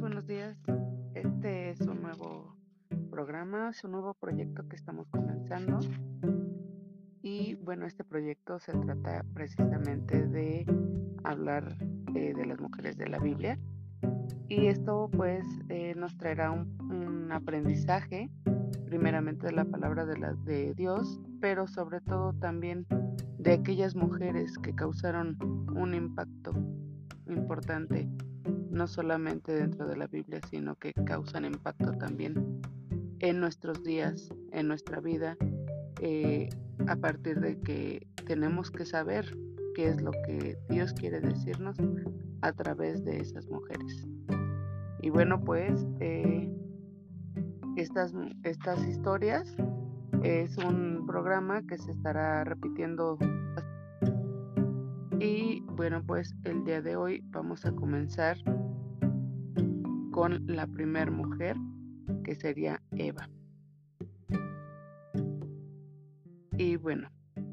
buenos días. Este es un nuevo programa, es un nuevo proyecto que estamos comenzando. Y bueno, este proyecto se trata precisamente de hablar eh, de las mujeres de la Biblia. Y esto pues eh, nos traerá un, un, aprendizaje, primeramente de la palabra de, la, de Dios, pero sobre todo también de aquellas mujeres que causaron un impacto importante no solamente dentro de la Biblia, sino que causan impacto también en nuestros días, en nuestra vida, eh, a partir de que tenemos que saber qué es lo que Dios quiere decirnos a través de esas mujeres. Y bueno, pues eh, estas, estas historias es un programa que se estará repitiendo y bueno, pues el día de hoy vamos a comenzar con la primera mujer, que sería Eva. Y bueno,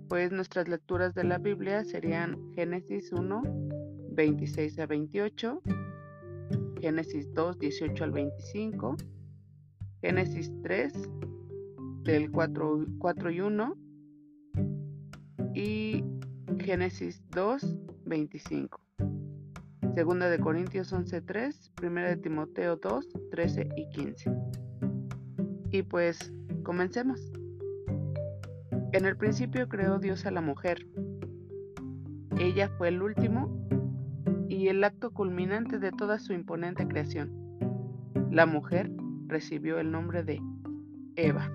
pues nuestras lecturas de la Biblia serían Génesis 1, 26 a 28, Génesis 2, 18 al 25, Génesis 3, del 4, 4 y 1, y Génesis 2, 25. Segunda de Corintios 11.3, Primera de Timoteo 2, 13 y 15. Y pues comencemos. En el principio creó Dios a la mujer. Ella fue el último y el acto culminante de toda su imponente creación. La mujer recibió el nombre de Eva.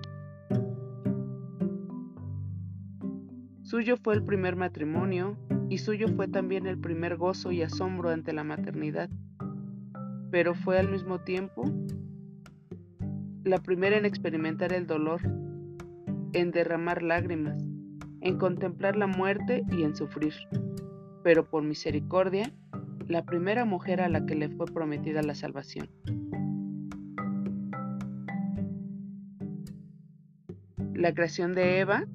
Suyo fue el primer matrimonio y suyo fue también el primer gozo y asombro ante la maternidad, pero fue al mismo tiempo la primera en experimentar el dolor, en derramar lágrimas, en contemplar la muerte y en sufrir, pero por misericordia, la primera mujer a la que le fue prometida la salvación. La creación de Eva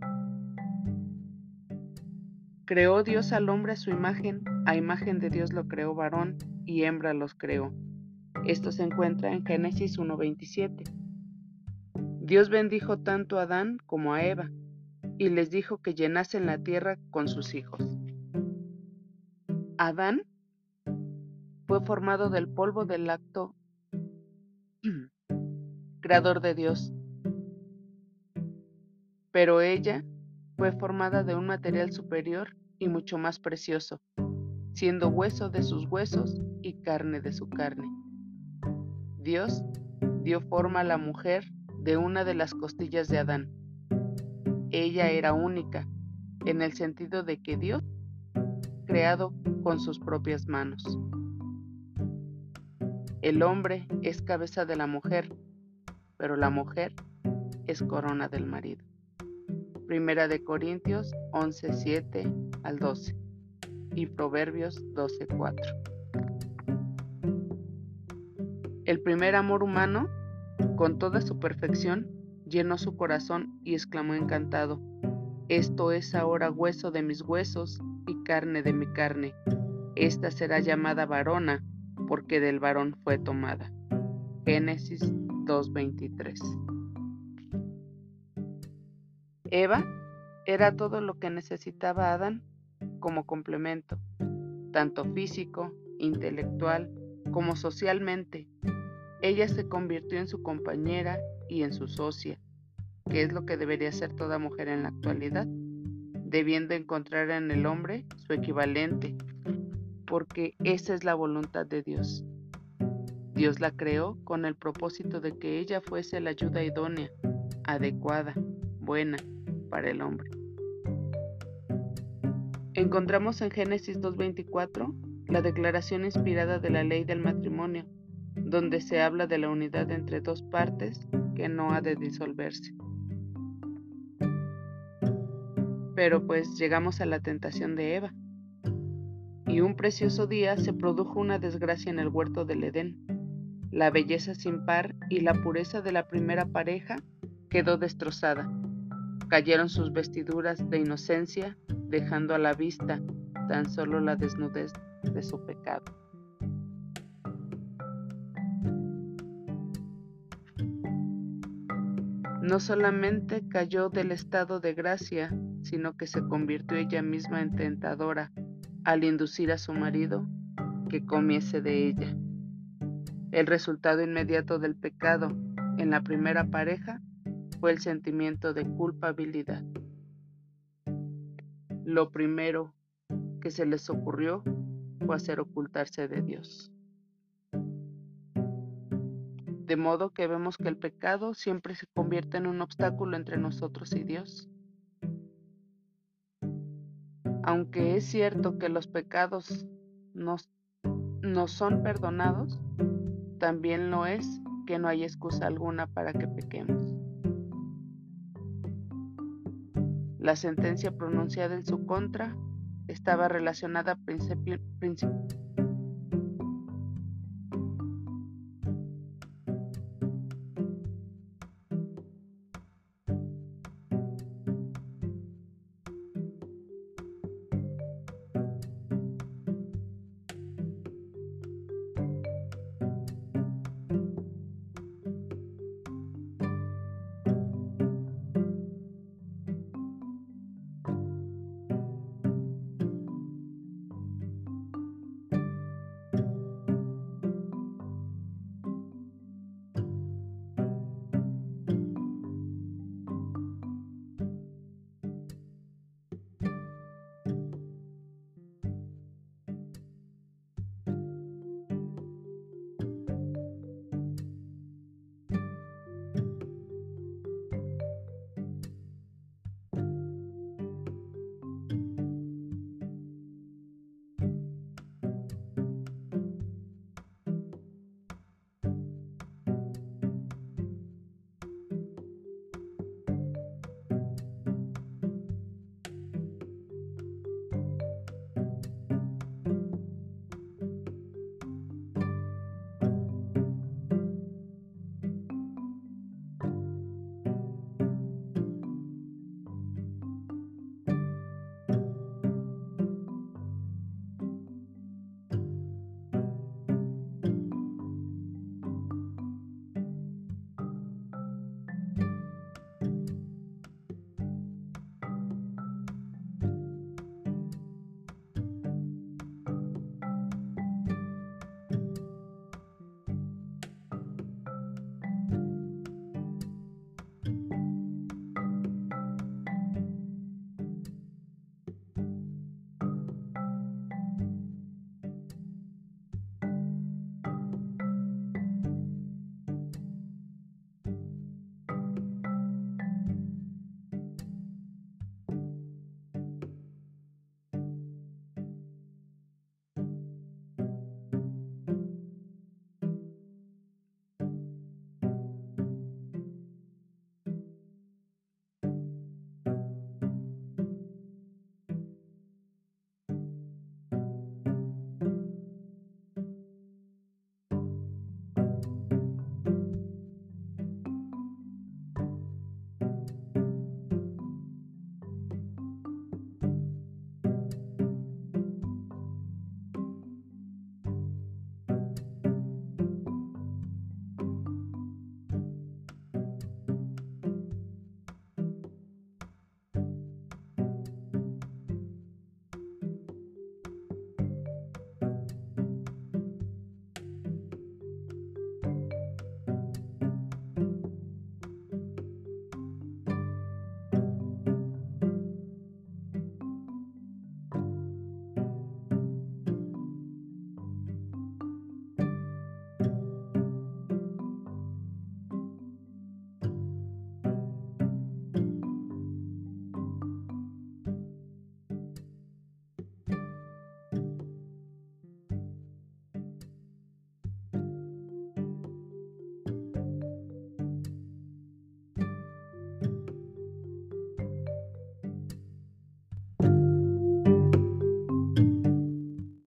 Creó Dios al hombre a su imagen, a imagen de Dios lo creó varón y hembra los creó. Esto se encuentra en Génesis 1.27. Dios bendijo tanto a Adán como a Eva y les dijo que llenasen la tierra con sus hijos. Adán fue formado del polvo del acto creador de Dios, pero ella fue formada de un material superior y mucho más precioso, siendo hueso de sus huesos y carne de su carne. Dios dio forma a la mujer de una de las costillas de Adán. Ella era única, en el sentido de que Dios creado con sus propias manos. El hombre es cabeza de la mujer, pero la mujer es corona del marido. Primera de Corintios 11, 7 al 12 y Proverbios 12, 4. El primer amor humano, con toda su perfección, llenó su corazón y exclamó encantado, Esto es ahora hueso de mis huesos y carne de mi carne. Esta será llamada varona, porque del varón fue tomada. Génesis 2.23 Eva era todo lo que necesitaba Adán como complemento, tanto físico, intelectual como socialmente. Ella se convirtió en su compañera y en su socia, que es lo que debería ser toda mujer en la actualidad, debiendo encontrar en el hombre su equivalente, porque esa es la voluntad de Dios. Dios la creó con el propósito de que ella fuese la ayuda idónea, adecuada, buena, el hombre. Encontramos en Génesis 2.24 la declaración inspirada de la ley del matrimonio, donde se habla de la unidad entre dos partes que no ha de disolverse. Pero pues llegamos a la tentación de Eva. Y un precioso día se produjo una desgracia en el huerto del Edén. La belleza sin par y la pureza de la primera pareja quedó destrozada Cayeron sus vestiduras de inocencia, dejando a la vista tan solo la desnudez de su pecado. No solamente cayó del estado de gracia, sino que se convirtió ella misma en tentadora al inducir a su marido que comiese de ella. El resultado inmediato del pecado en la primera pareja fue el sentimiento de culpabilidad. Lo primero que se les ocurrió fue hacer ocultarse de Dios. De modo que vemos que el pecado siempre se convierte en un obstáculo entre nosotros y Dios. Aunque es cierto que los pecados nos, no son perdonados, también lo es que no hay excusa alguna para que pequemos. La sentencia pronunciada en su contra estaba relacionada